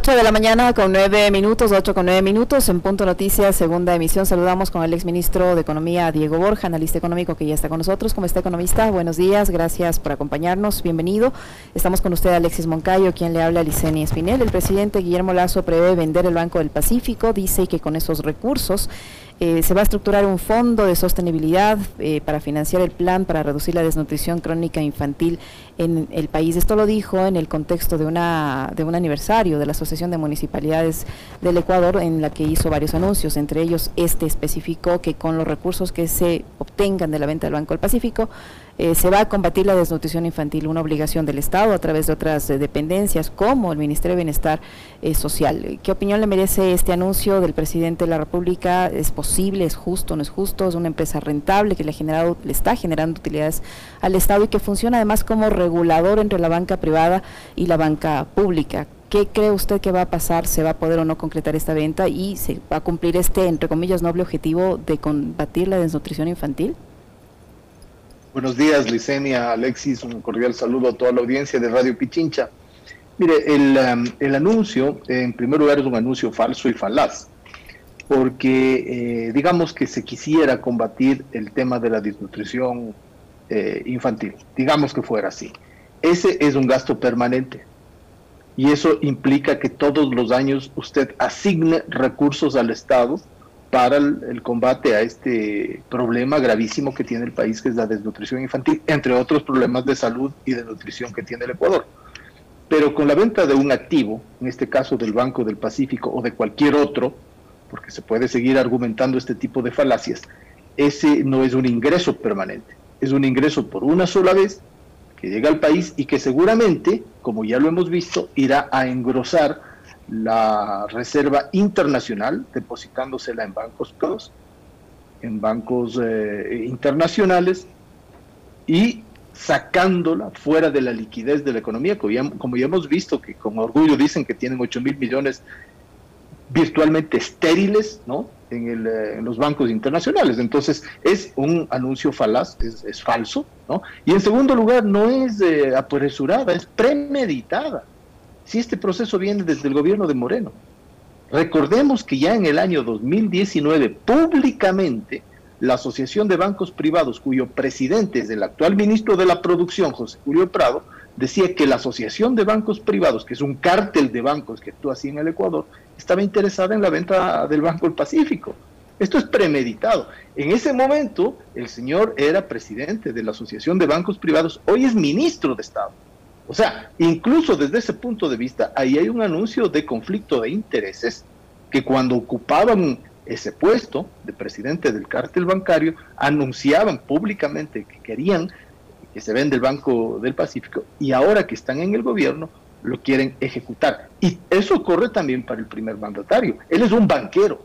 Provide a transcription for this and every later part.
8 de la mañana con 9 minutos, 8 con 9 minutos, en Punto Noticias, segunda emisión. Saludamos con el exministro de Economía, Diego Borja, analista económico que ya está con nosotros. ¿Cómo está, economista? Buenos días, gracias por acompañarnos, bienvenido. Estamos con usted, Alexis Moncayo, quien le habla, Licenia Espinel. El presidente Guillermo Lazo prevé vender el Banco del Pacífico, dice que con esos recursos eh, se va a estructurar un fondo de sostenibilidad eh, para financiar el plan para reducir la desnutrición crónica infantil en el país. Esto lo dijo en el contexto de, una, de un aniversario de la Asociación de Municipalidades del Ecuador, en la que hizo varios anuncios. Entre ellos, este especificó que con los recursos que se obtengan de la venta del Banco del Pacífico, eh, se va a combatir la desnutrición infantil, una obligación del Estado a través de otras eh, dependencias como el Ministerio de Bienestar eh, Social. ¿Qué opinión le merece este anuncio del presidente de la República? ¿Es posible? ¿Es justo? ¿No es justo? ¿Es una empresa rentable que le, ha generado, le está generando utilidades al Estado y que funciona además como regulador entre la banca privada y la banca pública? ¿Qué cree usted que va a pasar? ¿Se va a poder o no concretar esta venta y se va a cumplir este, entre comillas, noble objetivo de combatir la desnutrición infantil? Buenos días, Licenia, Alexis, un cordial saludo a toda la audiencia de Radio Pichincha. Mire, el, um, el anuncio, en primer lugar, es un anuncio falso y falaz, porque eh, digamos que se quisiera combatir el tema de la desnutrición eh, infantil, digamos que fuera así. Ese es un gasto permanente y eso implica que todos los años usted asigne recursos al Estado para el, combate a este problema gravísimo que tiene el país, que es la desnutrición infantil, entre otros problemas de salud y de nutrición que tiene el Ecuador. Pero con la venta de un activo, en este caso del Banco del Pacífico o de cualquier otro, porque se puede seguir argumentando este tipo de falacias, ese no es un ingreso permanente, es un ingreso por una sola vez que llega al país y que seguramente, como ya lo hemos visto, irá a engrosar la reserva internacional, depositándosela en bancos todos, en bancos eh, internacionales y sacándola fuera de la liquidez de la economía, como ya, hemos visto que con orgullo dicen que tienen 8 mil millones virtualmente estériles ¿no? en, eh, en, los bancos internacionales. Entonces es un anuncio falaz, es, es falso. ¿no? Y en segundo lugar, no es eh, apresurada, es premeditada si este proceso viene desde el gobierno de Moreno. Recordemos que ya en el año 2019, públicamente, la Asociación de Bancos Privados, cuyo presidente es el actual ministro de la Producción, José Julio Prado, decía que la Asociación de Bancos Privados, que es un cártel de bancos que actúa así en el Ecuador, estaba interesada en la venta del Banco del Pacífico. Esto es premeditado. En ese momento, el señor era presidente de la Asociación de Bancos Privados, hoy es ministro de Estado. O sea, incluso desde ese punto de vista, ahí hay un anuncio de conflicto de intereses que cuando ocupaban ese puesto de presidente del cártel bancario, anunciaban públicamente que querían que se venda el Banco del Pacífico y ahora que están en el gobierno lo quieren ejecutar. Y eso ocurre también para el primer mandatario. Él es un banquero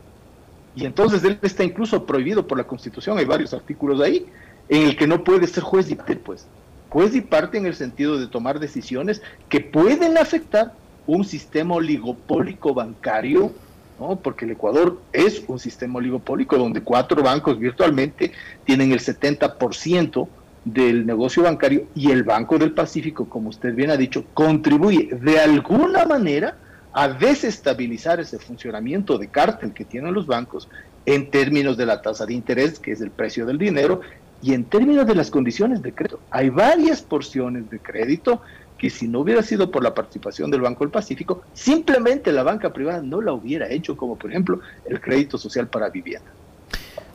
y entonces él está incluso prohibido por la Constitución, hay varios artículos ahí, en el que no puede ser juez y pues juez y parte en el sentido de tomar decisiones que pueden afectar un sistema oligopólico bancario, ¿no? porque el Ecuador es un sistema oligopólico donde cuatro bancos virtualmente tienen el 70% del negocio bancario y el Banco del Pacífico, como usted bien ha dicho, contribuye de alguna manera a desestabilizar ese funcionamiento de cártel que tienen los bancos en términos de la tasa de interés, que es el precio del dinero, y en términos de las condiciones de crédito, hay varias porciones de crédito que si no hubiera sido por la participación del Banco del Pacífico, simplemente la banca privada no la hubiera hecho, como por ejemplo el crédito social para vivienda.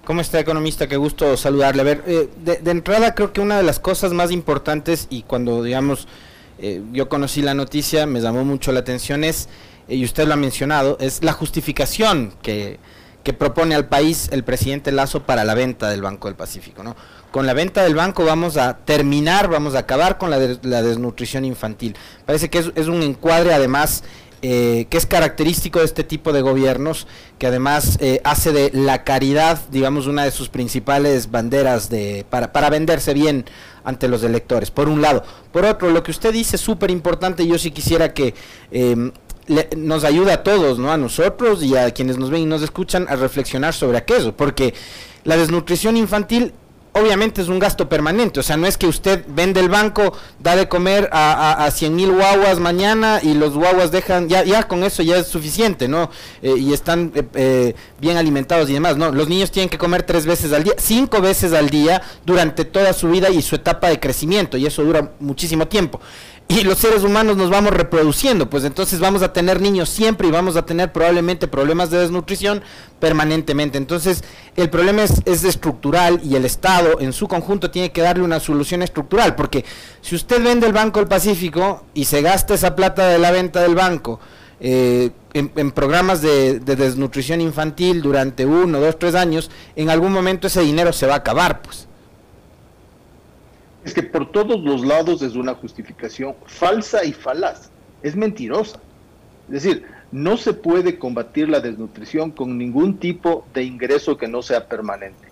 ¿Cómo está, economista? Qué gusto saludarle. A ver, eh, de, entrada creo que una de las cosas más importantes y cuando, digamos, eh, yo conocí la noticia, me llamó mucho la atención es, eh, y usted lo ha mencionado, es la justificación que que propone al país el presidente Lazo para la venta del Banco del Pacífico. ¿no? Con la venta del banco vamos a terminar, vamos a acabar con la, desnutrición infantil. Parece que es, un encuadre además eh, que es característico de este tipo de gobiernos, que además eh, hace de la caridad, digamos, una de sus principales banderas de, para, para venderse bien ante los electores, por un lado. Por otro, lo que usted dice es súper importante, yo sí quisiera que eh, nos ayuda a todos, ¿no? A nosotros y a quienes nos ven y nos escuchan a reflexionar sobre aquello, porque la desnutrición infantil obviamente es un gasto permanente, o sea, no es que usted vende el banco, da de comer a, a, 100 mil guaguas mañana y los guaguas dejan, ya, ya con eso ya es suficiente, ¿no? Eh, y están eh, eh, bien alimentados y demás, ¿no? Los niños tienen que comer tres veces al día, cinco veces al día durante toda su vida y su etapa de crecimiento, y eso dura muchísimo tiempo y los seres humanos nos vamos reproduciendo, pues entonces vamos a tener niños siempre y vamos a tener probablemente problemas de desnutrición permanentemente. Entonces el problema es, es, estructural y el Estado en su conjunto tiene que darle una solución estructural, porque si usted vende el Banco del Pacífico y se gasta esa plata de la venta del banco, eh, en, programas de, de, desnutrición infantil durante uno, dos, tres años, en algún momento ese dinero se va a acabar, pues es que por todos los lados es una justificación falsa y falaz, es mentirosa. Es decir, no se puede combatir la desnutrición con ningún tipo de ingreso que no sea permanente.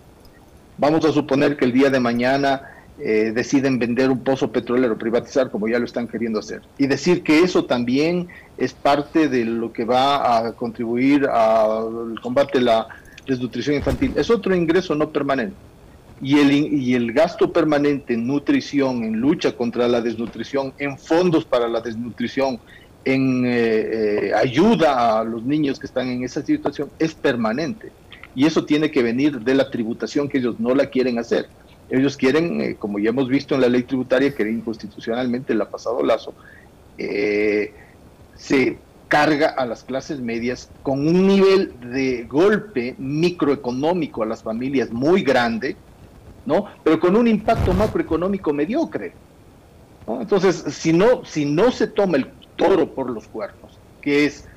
Vamos a suponer que el día de mañana eh, deciden vender un pozo petrolero, privatizar como ya lo están queriendo hacer, y decir que eso también es parte de lo que va a contribuir al combate de la desnutrición infantil. Es otro ingreso no permanente y el, y el gasto permanente en nutrición, en lucha contra la desnutrición, en fondos para la desnutrición, en eh, eh, ayuda a los niños que están en esa situación, es permanente. Y eso tiene que venir de la tributación que ellos no la quieren hacer. Ellos quieren, eh, como ya hemos visto en la ley tributaria, que inconstitucionalmente la pasado Lazo, se carga a las clases medias con un nivel de golpe microeconómico a las familias muy grande, ¿no? Pero con un impacto macroeconómico mediocre. Entonces, si no, si no se toma el toro por los cuernos, que es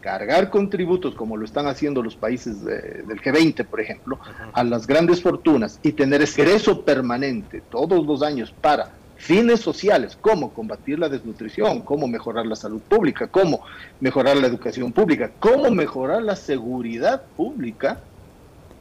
cargar con tributos como lo están haciendo los países del G20, por ejemplo, a las grandes fortunas y tener egreso permanente todos los años para fines sociales, como combatir la desnutrición, cómo mejorar la salud pública, cómo mejorar la educación pública, cómo mejorar la seguridad pública,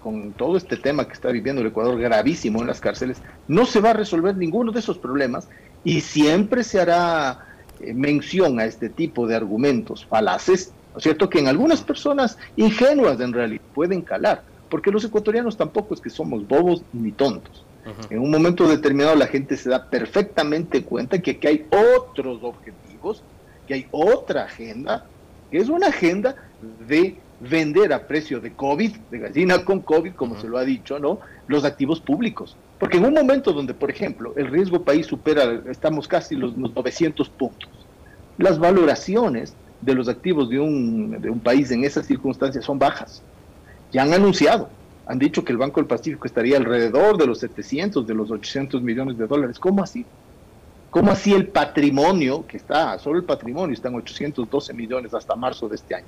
con todo este tema que está viviendo el Ecuador gravísimo en las cárceles, no se va a resolver ninguno de esos problemas y siempre se hará eh, mención a este tipo de argumentos falaces, ¿no es cierto? Que en algunas personas ingenuas en realidad pueden calar, porque los ecuatorianos tampoco es que somos bobos ni tontos. En un momento determinado la gente se da perfectamente cuenta que aquí hay otros objetivos, que hay otra agenda, que es una agenda de vender a precio de COVID, de gallina con COVID, como se lo ha dicho, ¿no? Los activos públicos. Porque en un momento donde, por ejemplo, el riesgo país supera, estamos casi los, 900 puntos, las valoraciones de los activos de un, de un país en esas circunstancias son bajas. Ya han anunciado, han dicho que el Banco del Pacífico estaría alrededor de los 700, de los 800 millones de dólares. ¿Cómo así? ¿Cómo así el patrimonio, que está, solo el patrimonio está en 812 millones hasta marzo de este año?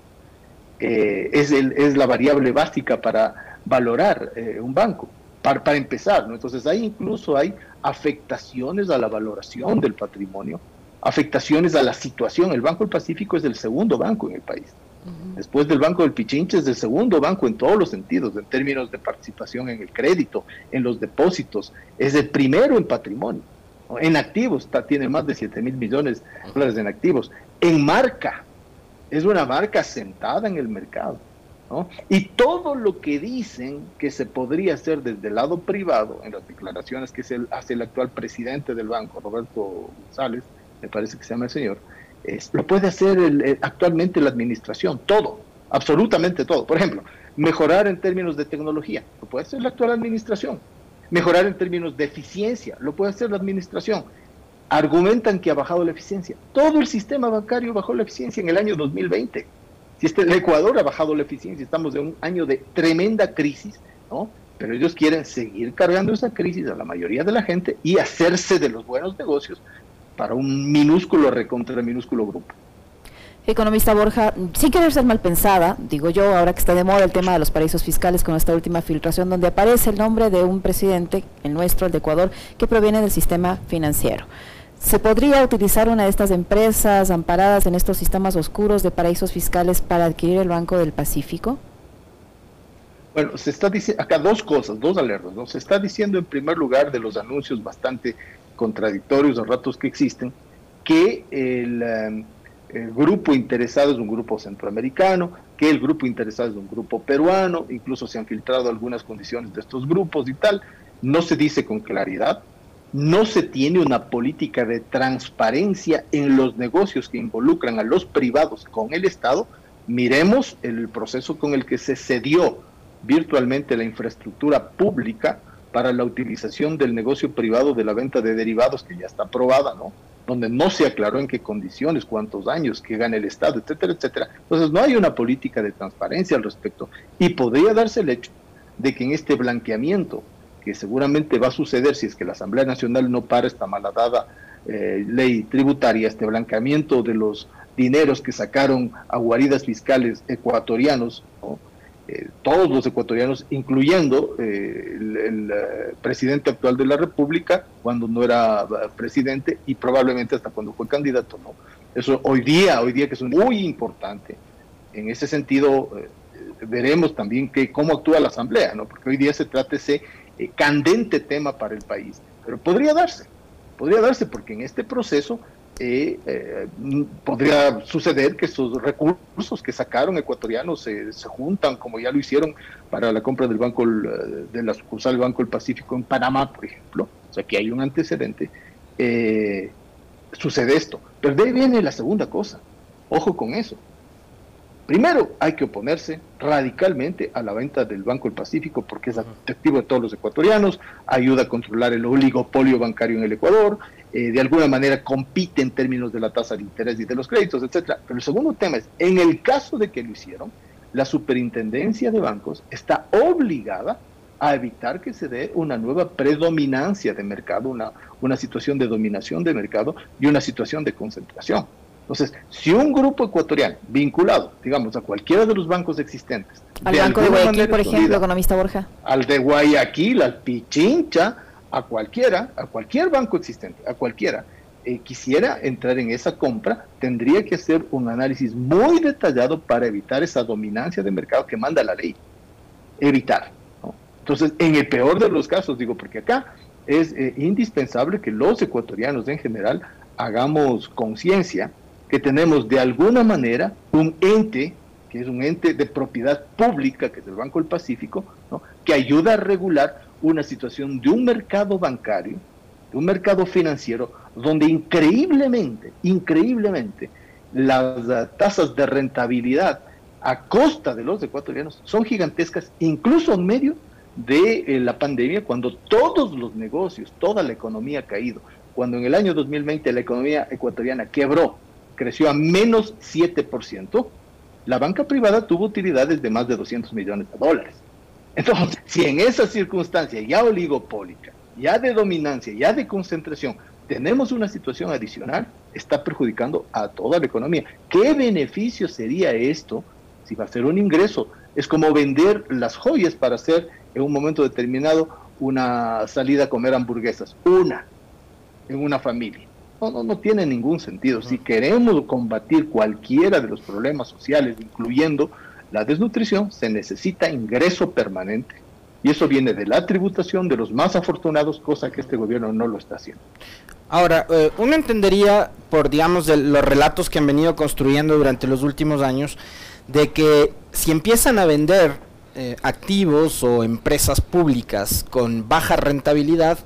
Eh, es, el, es la variable básica para valorar eh, un banco, para, para empezar. ¿no? Entonces, ahí incluso hay afectaciones a la valoración del patrimonio, afectaciones a la situación. El Banco del Pacífico es el segundo banco en el país. Después del Banco del Pichinche es el segundo banco en todos los sentidos, en términos de participación en el crédito, en los depósitos. Es el primero en patrimonio. En activos está, tiene más de 7 mil millones de dólares en activos. En marca, es una marca sentada en el mercado. ¿no? Y todo lo que dicen que se podría hacer desde el lado privado, en las declaraciones que hace el actual presidente del banco, Roberto González, me parece que se llama el señor, es, lo puede hacer actualmente la administración, todo, absolutamente todo. Por ejemplo, mejorar en términos de tecnología, lo puede hacer la actual administración. Mejorar en términos de eficiencia, lo puede hacer la administración argumentan que ha bajado la eficiencia. Todo el sistema bancario bajó la eficiencia en el año 2020. Si este, el Ecuador ha bajado la eficiencia, estamos en un año de tremenda crisis, ¿no? Pero ellos quieren seguir cargando esa crisis a la mayoría de la gente y hacerse de los buenos negocios para un minúsculo recontra minúsculo grupo. Economista Borja, sin querer ser mal pensada, digo yo, ahora que está de moda el tema de los paraísos fiscales con esta última filtración donde aparece el nombre de un presidente, el nuestro, el de Ecuador, que proviene del sistema financiero. ¿Se podría utilizar una de estas empresas amparadas en estos sistemas oscuros de paraísos fiscales para adquirir el Banco del Pacífico? Bueno, se está diciendo acá dos cosas, dos alertas. ¿no? Se está diciendo en primer lugar de los anuncios bastante contradictorios a ratos que existen, que em, el, grupo interesado es un grupo centroamericano, que el grupo interesado es un grupo peruano, incluso se han filtrado algunas condiciones de estos grupos y tal. no se dice con claridad, no se tiene una política de transparencia en los negocios que involucran a los privados con el Estado, miremos el proceso con el que se cedió virtualmente la infraestructura pública para la utilización del negocio privado de la venta de derivados que ya está aprobada, ¿no? Donde no se aclaró en qué condiciones, cuántos años, que gana el Estado, etcétera, etcétera. Entonces no hay una política de transparencia al respecto. Y podría darse el hecho de que en este blanqueamiento, que seguramente va a suceder si es que la Asamblea Nacional no para esta malhadada eh, ley tributaria, este blanqueamiento de los dineros que sacaron a guaridas fiscales ecuatorianos, ¿no? Eh, todos los ecuatorianos, incluyendo eh, el, eh, presidente actual de la República, cuando no era presidente y probablemente hasta cuando fue candidato. ¿no? Eso hoy día, hoy día que es muy importante. En ese sentido, veremos también que, cómo actúa la Asamblea, ¿no? porque hoy día se trata ese candente tema para el país. Pero podría darse, podría darse porque en este proceso eh, eh, podría suceder que esos recursos que sacaron ecuatorianos se, juntan, como ya lo hicieron para la compra del banco de la sucursal del Banco del Pacífico en Panamá, por ejemplo. O sea, que hay un antecedente. Eh, sucede esto. Pero de ahí viene la segunda cosa. Ojo con eso. Primero, hay que oponerse radicalmente a la venta del Banco del Pacífico porque es atractivo de todos los ecuatorianos, ayuda a controlar el oligopolio bancario en el Ecuador, eh, de alguna manera compite en términos de la tasa de interés y de los créditos, etcétera. Pero el segundo tema es, en el caso de que lo hicieron, la superintendencia de bancos está obligada a evitar que se dé una nueva predominancia de mercado, una, una situación de dominación de mercado y una situación de concentración. Entonces, si un grupo ecuatoriano vinculado, digamos, a cualquiera de los bancos existentes, al Banco de Guayaquil, por ejemplo, economista Borja, al de Guayaquil, al Pichincha, a cualquiera, a cualquier banco existente, a cualquiera, eh, quisiera entrar en esa compra, tendría que hacer un análisis muy detallado para evitar esa dominancia de mercado que manda la ley. Evitar. Entonces, en el peor de los casos, digo, porque acá es eh, indispensable que los ecuatorianos en general hagamos conciencia que tenemos de alguna manera un ente, que es un ente de propiedad pública, que es el Banco del Pacífico, que ayuda a regular una situación de un mercado bancario, de un mercado financiero, donde increíblemente, increíblemente, las tasas de rentabilidad a costa de los ecuatorianos son gigantescas, incluso en medio de eh, la pandemia, cuando todos los negocios, toda la economía ha caído, cuando en el año 2020 la economía ecuatoriana quebró, creció a menos 7%, la banca privada tuvo utilidades de más de 200 millones de dólares. Entonces, si en esa circunstancia ya oligopólica, ya de dominancia, ya de concentración, tenemos una situación adicional, está perjudicando a toda la economía. ¿Qué beneficio sería esto si va a ser un ingreso? Es como vender las joyas para hacer en un momento determinado una salida a comer hamburguesas. Una, en una familia. No, no, no tiene ningún sentido. Si queremos combatir cualquiera de los problemas sociales, incluyendo la desnutrición, se necesita ingreso permanente. Y eso viene de la tributación de los más afortunados, cosa que este gobierno no lo está haciendo. Ahora, eh, uno entendería por, digamos, de los relatos que han venido construyendo durante los últimos años, de que si empiezan a vender eh, activos o empresas públicas con baja rentabilidad,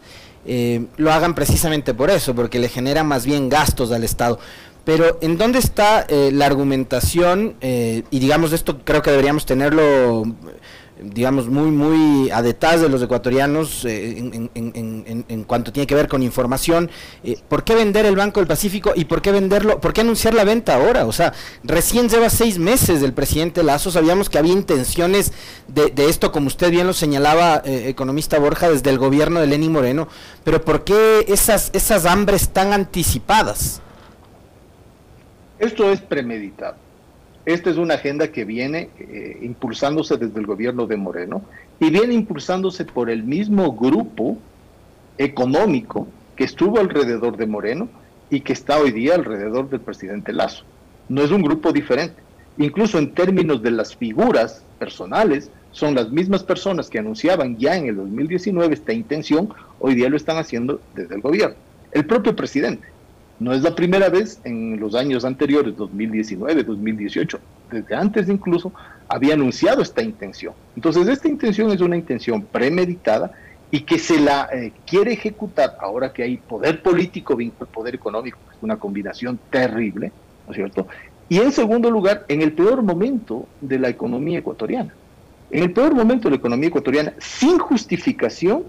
eh, lo hagan precisamente por eso, porque le genera más bien gastos al Estado. Pero ¿en dónde está eh, la argumentación? Eh, y digamos, esto creo que deberíamos tenerlo, digamos, muy, muy a detalle de los ecuatorianos en, en, cuanto tiene que ver con información. ¿Por qué vender el Banco del Pacífico y por qué venderlo? ¿Por qué anunciar la venta ahora? O sea, recién lleva seis meses del presidente Lazo, sabíamos que había intenciones de, de esto, como usted bien lo señalaba, economista Borja, desde el gobierno de Lenín Moreno, pero ¿por qué esas, esas hambres tan anticipadas? Esto es premeditado. Esta es una agenda que viene eh, impulsándose desde el gobierno de Moreno y viene impulsándose por el mismo grupo económico que estuvo alrededor de Moreno y que está hoy día alrededor del presidente Lazo. No es un grupo diferente. Incluso en términos de las figuras personales, son las mismas personas que anunciaban ya en el 2019 esta intención, hoy día lo están haciendo desde el gobierno. El propio presidente. No es la primera vez en los años anteriores, 2019, 2018, desde antes incluso, había anunciado esta intención. Entonces, esta intención es una intención premeditada y que se la eh, quiere ejecutar ahora que hay poder político vinculado al poder económico, que es una combinación terrible, ¿no es cierto? Y en segundo lugar, en el peor momento de la economía ecuatoriana. En el peor momento de la economía ecuatoriana, sin justificación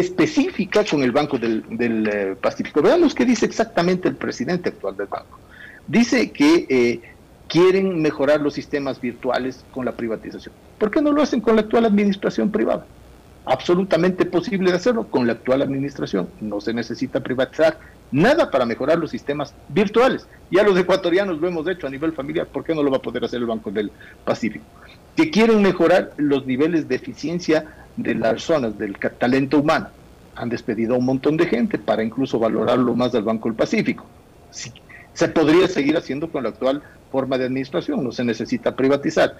específica con el Banco del, eh, Pacífico. Veamos qué dice exactamente el presidente actual del banco. Dice que quieren mejorar los sistemas virtuales con la privatización. ¿Por qué no lo hacen con la actual administración privada? absolutamente posible de hacerlo con la actual administración. No se necesita privatizar nada para mejorar los sistemas virtuales. Ya los ecuatorianos lo hemos hecho a nivel familiar, ¿por qué no lo va a poder hacer el Banco del Pacífico? Que quieren mejorar los niveles de eficiencia de las zonas, del talento humano. Han despedido a un montón de gente para incluso valorarlo más del Banco del Pacífico. se podría seguir haciendo con la actual forma de administración, no se necesita privatizar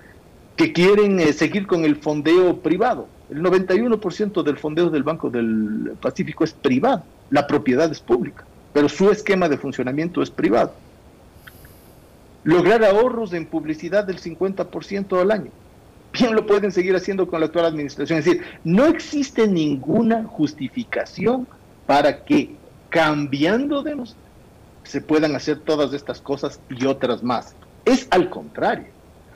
que quieren eh, seguir con el fondeo privado. El 91% del fondeo del Banco del Pacífico es privado, la propiedad es pública, pero su esquema de funcionamiento es privado. Lograr ahorros en publicidad del 50% al año. Bien lo pueden seguir haciendo con la actual administración. Es decir, no existe ninguna justificación para que cambiando de nos se puedan hacer todas estas cosas y otras más. Es al contrario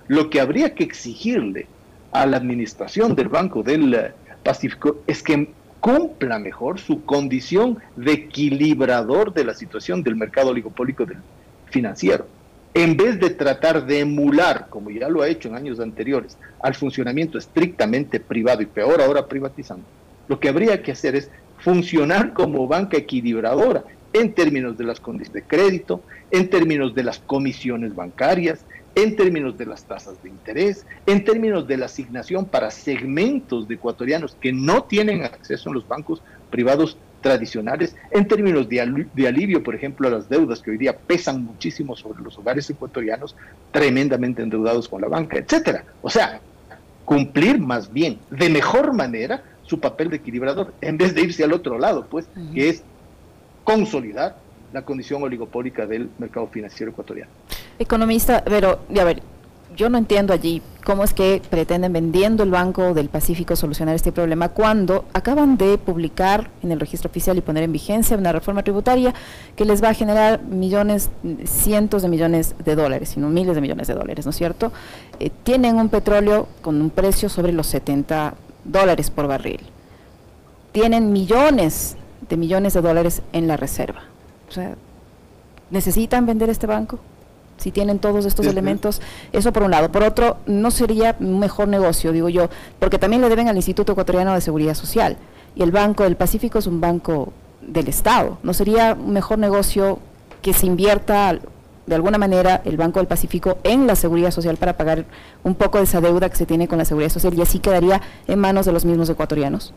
lo que habría que exigirle a la administración del Banco del eh, Pacífico es que cumpla mejor su condición de equilibrador de la situación del mercado oligopólico del financiero. En vez de tratar de emular, como ya lo ha hecho en años anteriores, al funcionamiento estrictamente privado y peor ahora privatizando, lo que habría que hacer es funcionar como banca equilibradora en términos de las condiciones de crédito, en términos de las comisiones bancarias, en términos de las tasas de interés, en términos de la asignación para segmentos de ecuatorianos que no tienen acceso a los bancos privados tradicionales, en términos de, alivio, por ejemplo, a las deudas que hoy día pesan muchísimo sobre los hogares ecuatorianos, tremendamente endeudados con la banca, etcétera. O sea, cumplir más bien, de mejor manera, su papel de equilibrador, en vez de irse al otro lado, pues, que es consolidar la condición oligopólica del mercado financiero ecuatoriano. Economista, pero, a ver, yo no entiendo allí cómo es que pretenden vendiendo el Banco del Pacífico solucionar este problema cuando acaban de publicar en el registro oficial y poner en vigencia una reforma tributaria que les va a generar millones, cientos de millones de dólares, sino miles de millones de dólares, ¿no es cierto? Eh, tienen un petróleo con un precio sobre los 70 dólares por barril. Tienen millones de millones de dólares en la reserva. O sea, ¿necesitan vender este banco? Si tienen todos estos elementos, eso por un lado. Por otro, no sería un mejor negocio, digo yo, porque también le deben al Instituto Ecuatoriano de Seguridad Social. Y el Banco del Pacífico es un banco del Estado. ¿No sería un mejor negocio que se invierta de alguna manera el Banco del Pacífico en la seguridad social para pagar un poco de esa deuda que se tiene con la seguridad social y así quedaría en manos de los mismos ecuatorianos?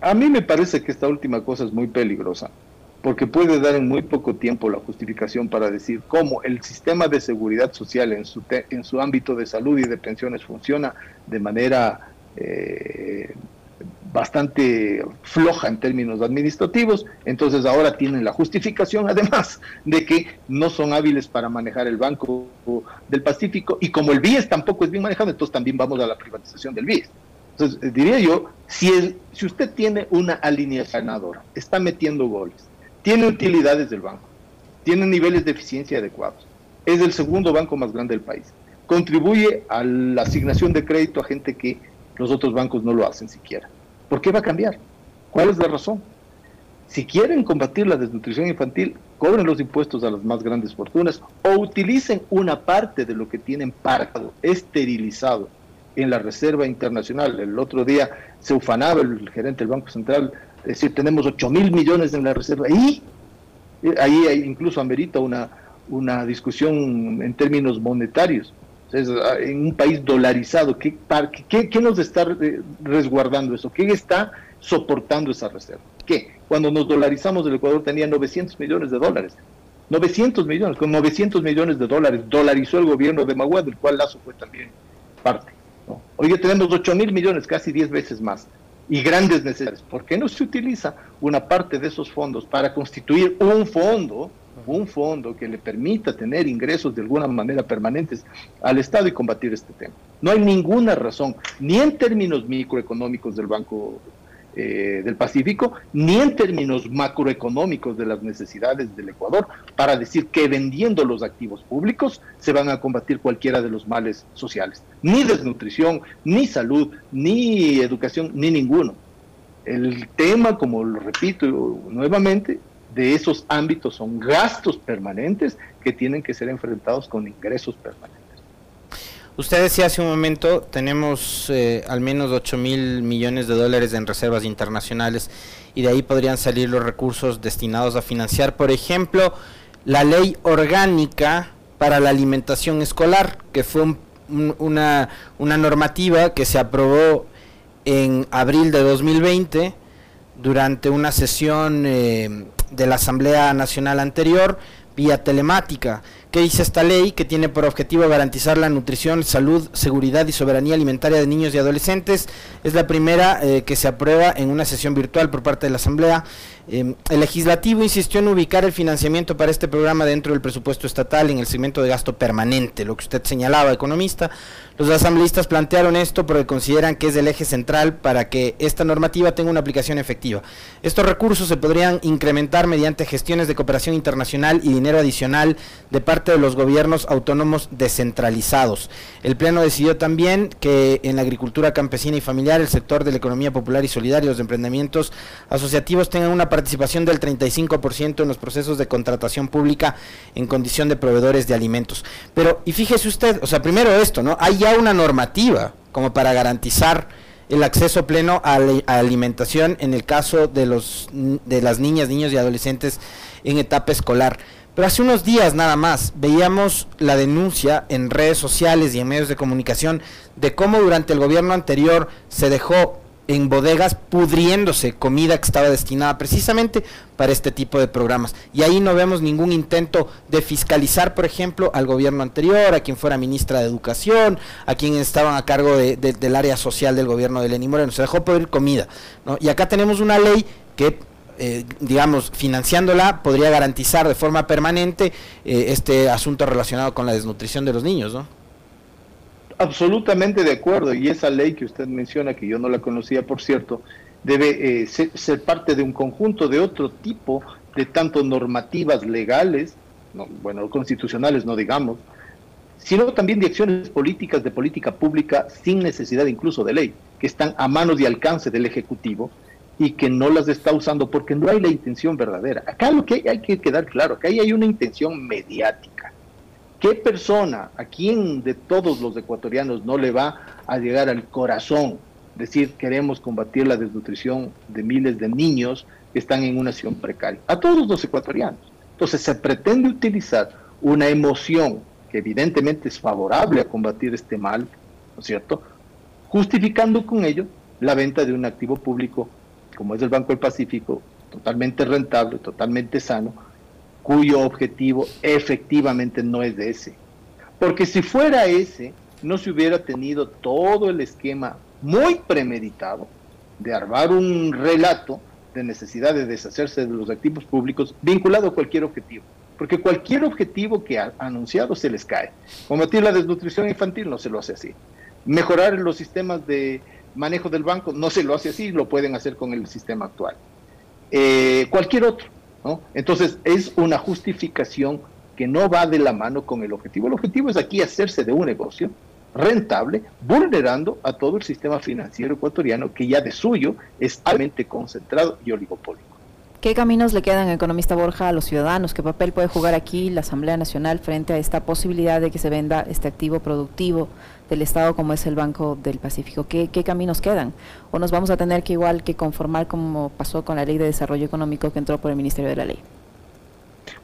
A mí me parece que esta última cosa es muy peligrosa porque puede dar en muy poco tiempo la justificación para decir cómo el sistema de seguridad social en su, en su ámbito de salud y de pensiones funciona de manera eh, bastante floja en términos administrativos, entonces ahora tienen la justificación además de que no son hábiles para manejar el Banco del Pacífico y como el BIES tampoco es bien manejado, entonces también vamos a la privatización del BIES. Entonces, eh, diría yo, si, el, si usted tiene una alineación ganadora, está metiendo goles, tiene utilidades del banco, tiene niveles de eficiencia adecuados, es el segundo banco más grande del país, contribuye a la asignación de crédito a gente que los otros bancos no lo hacen siquiera. ¿Por qué va a cambiar? ¿Cuál es la razón? Si quieren combatir la desnutrición infantil, cobren los impuestos a las más grandes fortunas o utilicen una parte de lo que tienen parado, esterilizado en la Reserva Internacional. El otro día se ufanaba el gerente del Banco Central es decir, tenemos 8 mil millones en la reserva y eh, ahí incluso amerita una, una discusión en términos monetarios. Ah, en un país dolarizado, ¿qué, qué, ¿qué, nos está resguardando eso? ¿Qué está soportando esa reserva? ¿Qué? Cuando nos dolarizamos, el Ecuador tenía 900 millones de dólares. 900 millones, con 900 millones de dólares dolarizó el gobierno de Magua, del cual Lazo fue también parte. Hoy ya tenemos 8 mil millones, casi 10 veces más y grandes necesidades. ¿Por qué no se utiliza una parte de esos fondos para constituir un fondo, un fondo que le permita tener ingresos de alguna manera permanentes al Estado y combatir este tema? No hay ninguna razón, ni en términos microeconómicos del Banco eh, del Pacífico, ni en términos macroeconómicos de las necesidades del Ecuador, para decir que vendiendo los activos públicos se van a combatir cualquiera de los males sociales. Ni desnutrición, ni salud, ni educación, ni ninguno. El tema, como lo repito nuevamente, de esos ámbitos son gastos permanentes que tienen que ser enfrentados con ingresos permanentes. Usted decía hace un momento, tenemos eh, al menos 8 mil millones de dólares en reservas internacionales y de ahí podrían salir los recursos destinados a financiar, por ejemplo, la ley orgánica para la alimentación escolar, que fue una, una normativa que se aprobó en abril de 2020 durante una sesión eh, de la Asamblea Nacional anterior vía telemática. ¿Qué dice esta ley? Que tiene por objetivo garantizar la nutrición, salud, seguridad y soberanía alimentaria de niños y adolescentes. Es la primera eh, que se aprueba en una sesión virtual por parte de la Asamblea. Em, el legislativo insistió en ubicar el financiamiento para este programa dentro del presupuesto estatal en el segmento de gasto permanente, lo que usted señalaba, economista. Los asambleístas plantearon esto porque consideran que es el eje central para que esta normativa tenga una aplicación efectiva. Estos recursos se podrían incrementar mediante gestiones de cooperación internacional y dinero adicional de parte de los gobiernos autónomos descentralizados. El Pleno decidió también que en la agricultura campesina y familiar, el sector de la economía popular y solidaria, los emprendimientos asociativos tengan una participación del 35% en los procesos de contratación pública en condición de proveedores de alimentos. Pero, y fíjese usted, o sea, primero esto, ¿no? Hay ya una normativa como para garantizar el acceso pleno a, a, alimentación en el caso de los de las niñas, niños y adolescentes en etapa escolar. Pero hace unos días nada más veíamos la denuncia en redes sociales y en medios de comunicación de cómo durante el gobierno anterior se dejó en bodegas pudriéndose comida que estaba destinada precisamente para este tipo de programas. Y ahí no vemos ningún intento de fiscalizar, por ejemplo, al gobierno anterior, a quien fuera ministra de Educación, a quien estaban a cargo del área social del gobierno de Lenín Moreno. Se dejó pudrir comida. Y acá tenemos una ley que eh, digamos, financiándola, podría garantizar de forma permanente eh, este asunto relacionado con la desnutrición de los niños, ¿no? Absolutamente de acuerdo, y esa ley que usted menciona, que yo no la conocía, por cierto, debe eh, ser, parte de un conjunto de otro tipo de tanto normativas legales, bueno, constitucionales, no digamos, sino también de acciones políticas de política pública sin necesidad incluso de ley, que están a manos y alcance del Ejecutivo y que no las está usando porque no hay la intención verdadera. Acá lo que hay, que quedar claro, que ahí hay una intención mediática. ¿Qué persona, a quién de todos los ecuatorianos no le va a llegar al corazón decir queremos combatir la desnutrición de miles de niños que están en una situación precaria? A todos los ecuatorianos. Entonces se pretende utilizar una emoción que evidentemente es favorable a combatir este mal, ¿no es cierto? Justificando con ello la venta de un activo público como es el Banco del Pacífico, totalmente rentable, totalmente sano, cuyo objetivo efectivamente no es ese. Porque si fuera ese, no se hubiera tenido todo el esquema muy premeditado de armar un relato de necesidad de deshacerse de los activos públicos vinculado a cualquier objetivo. Porque cualquier objetivo que ha anunciado se les cae. Combatir la desnutrición infantil no se lo hace así. Mejorar los sistemas de manejo del banco no se lo hace así, lo pueden hacer con el sistema actual. Eh, cualquier otro, ¿no? Entonces es una justificación que no va de la mano con el objetivo. El objetivo es aquí hacerse de un negocio rentable, vulnerando a todo el sistema financiero ecuatoriano que ya de suyo es altamente concentrado y oligopólico. ¿Qué caminos le quedan, economista Borja, a los ciudadanos? ¿Qué papel puede jugar aquí la Asamblea Nacional frente a esta posibilidad de que se venda este activo productivo del Estado como es el Banco del Pacífico? ¿Qué, caminos quedan? ¿O nos vamos a tener que igual que conformar como pasó con la Ley de Desarrollo Económico que entró por el Ministerio de la Ley?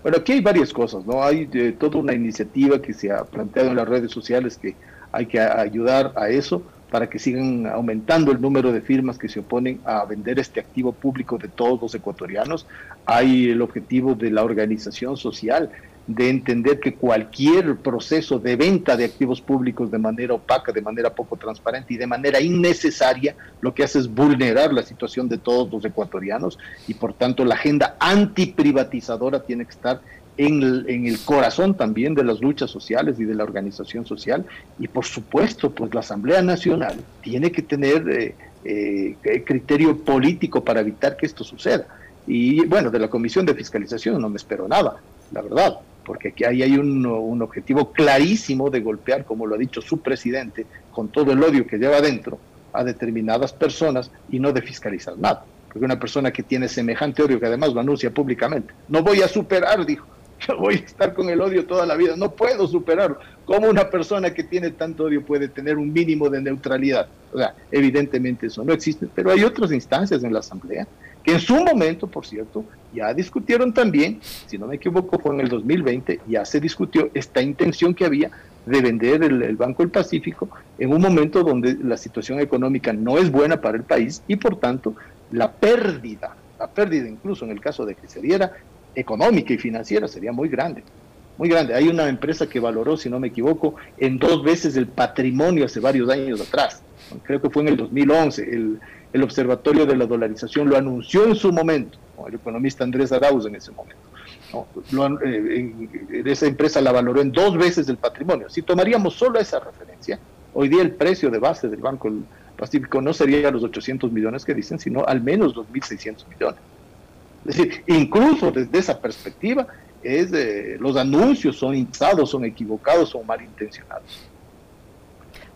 Bueno, aquí hay varias cosas, ¿no? Hay eh, toda una iniciativa que se ha planteado en las redes sociales que hay que ayudar a eso para que sigan aumentando el número de firmas que se oponen a vender este activo público de todos los ecuatorianos. Hay el objetivo de la organización social de entender que cualquier proceso de venta de activos públicos de manera opaca, de manera poco transparente y de manera innecesaria, lo que hace es vulnerar la situación de todos los ecuatorianos y por tanto la agenda antiprivatizadora tiene que estar en el, corazón también de las luchas sociales y de la organización social y por supuesto pues la Asamblea Nacional tiene que tener eh, eh, criterio político para evitar que esto suceda. Y bueno, de la Comisión de Fiscalización no me espero nada, la verdad, porque aquí ahí hay un, un objetivo clarísimo de golpear, como lo ha dicho su presidente, con todo el odio que lleva adentro a determinadas personas y no de fiscalizar nada. Porque una persona que tiene semejante odio, que además lo anuncia públicamente, no voy a superar, dijo, yo voy a estar con el odio toda la vida, no puedo superarlo. ¿Cómo una persona que tiene tanto odio puede tener un mínimo de neutralidad? O sea, evidentemente eso no existe, pero hay otras instancias en la Asamblea que en su momento, por cierto, ya discutieron también, si no me equivoco, fue en el 2020, ya se discutió esta intención que había de vender el, Banco del Pacífico en un momento donde la situación económica no es buena para el país y por tanto la pérdida, la pérdida incluso en el caso de que se diera económica y financiera sería muy grande, muy grande. Hay una empresa que valoró, si no me equivoco, en dos veces el patrimonio hace varios años atrás. Creo que fue en el 2011. El, el Observatorio de la Dolarización lo anunció en su momento, el economista Andrés Arauz en ese momento. Eh, esa empresa la valoró en dos veces el patrimonio. Si tomaríamos solo esa referencia, hoy día el precio de base del Banco Pacífico no sería los 800 millones que dicen, sino al menos 2.600 millones. Es decir, incluso desde esa perspectiva, es, los anuncios son instados, son equivocados, son malintencionados.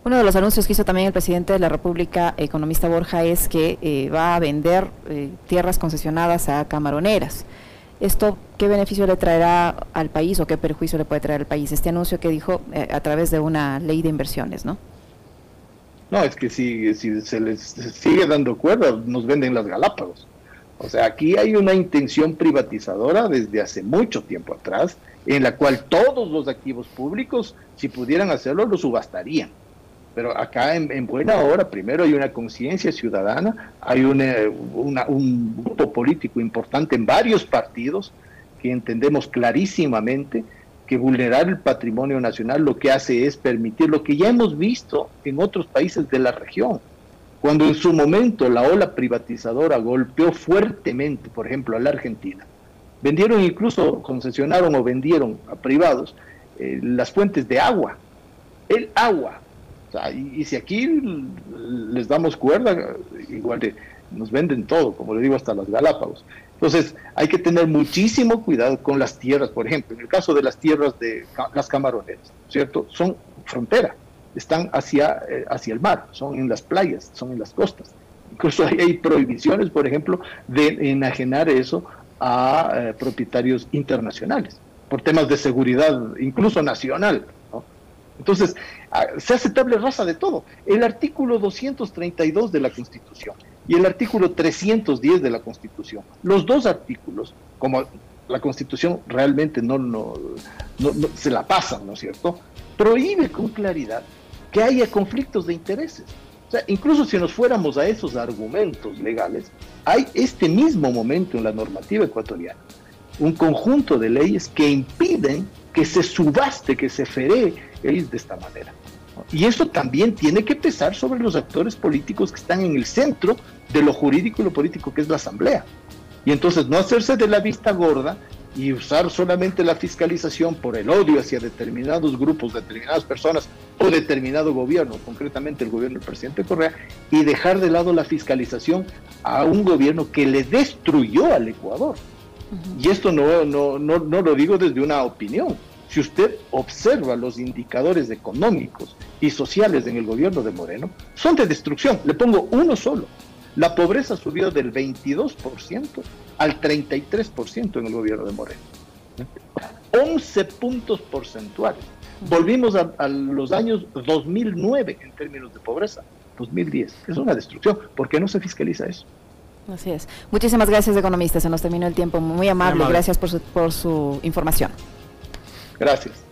Uno de los anuncios que hizo también el presidente de la República, economista Borja, es que eh, va a vender eh, tierras concesionadas a camaroneras. ¿Esto qué beneficio le traerá al país o qué perjuicio le puede traer al país? Este anuncio que dijo eh, a través de una ley de inversiones, ¿no? No, es que si, si se les sigue dando cuerda, nos venden las Galápagos. O sea, aquí hay una intención privatizadora desde hace mucho tiempo atrás, en la cual todos los activos públicos, si pudieran hacerlo, lo subastarían. Pero acá en, buena hora, primero hay una conciencia ciudadana, hay un grupo político importante en varios partidos que entendemos clarísimamente que vulnerar el patrimonio nacional lo que hace es permitir lo que ya hemos visto en otros países de la región. Cuando en su momento la ola privatizadora golpeó fuertemente, por ejemplo, a la Argentina, vendieron incluso, concesionaron o vendieron a privados eh, las fuentes de agua, el agua, y, si aquí les damos cuerda, igual nos venden todo, como le digo, hasta las Galápagos. Entonces, hay que tener muchísimo cuidado con las tierras, por ejemplo, en el caso de las tierras de las camaroneras, ¿cierto? Son frontera, están hacia, eh, hacia el mar, son en las playas, son en las costas. Incluso hay, prohibiciones, por ejemplo, de enajenar eso a eh, propietarios internacionales, por temas de seguridad, incluso nacional. Entonces, ah, se hace tabla rasa de todo. El artículo 232 de la Constitución y el artículo 310 de la Constitución, los dos artículos, como la Constitución realmente no, no, se la pasa, ¿no es cierto? Prohíbe con claridad que haya conflictos de intereses. O sea, incluso si nos fuéramos a esos argumentos legales, hay este mismo momento en la normativa ecuatoriana un conjunto de leyes que impiden que se subaste, que se feree de esta manera. Y eso también tiene que pesar sobre los actores políticos que están en el centro de lo jurídico y lo político que es la Asamblea. Y entonces no hacerse de la vista gorda y usar solamente la fiscalización por el odio hacia determinados grupos, determinadas personas o determinado gobierno, concretamente el gobierno del presidente Correa, y dejar de lado la fiscalización a un gobierno que le destruyó al Ecuador. Y esto no, no, no, no lo digo desde una opinión, si usted observa los indicadores económicos y sociales en el gobierno de Moreno, son de destrucción. Le pongo uno solo. La pobreza subió del 22% al 33% en el gobierno de Moreno. 11 puntos porcentuales. Volvimos a, los años 2009 en términos de pobreza, 2010. Es una destrucción. ¿Por qué no se fiscaliza eso? Así es. Muchísimas gracias, economista. Se nos terminó el tiempo. Muy amable. Gracias por su, por su información. Gracias.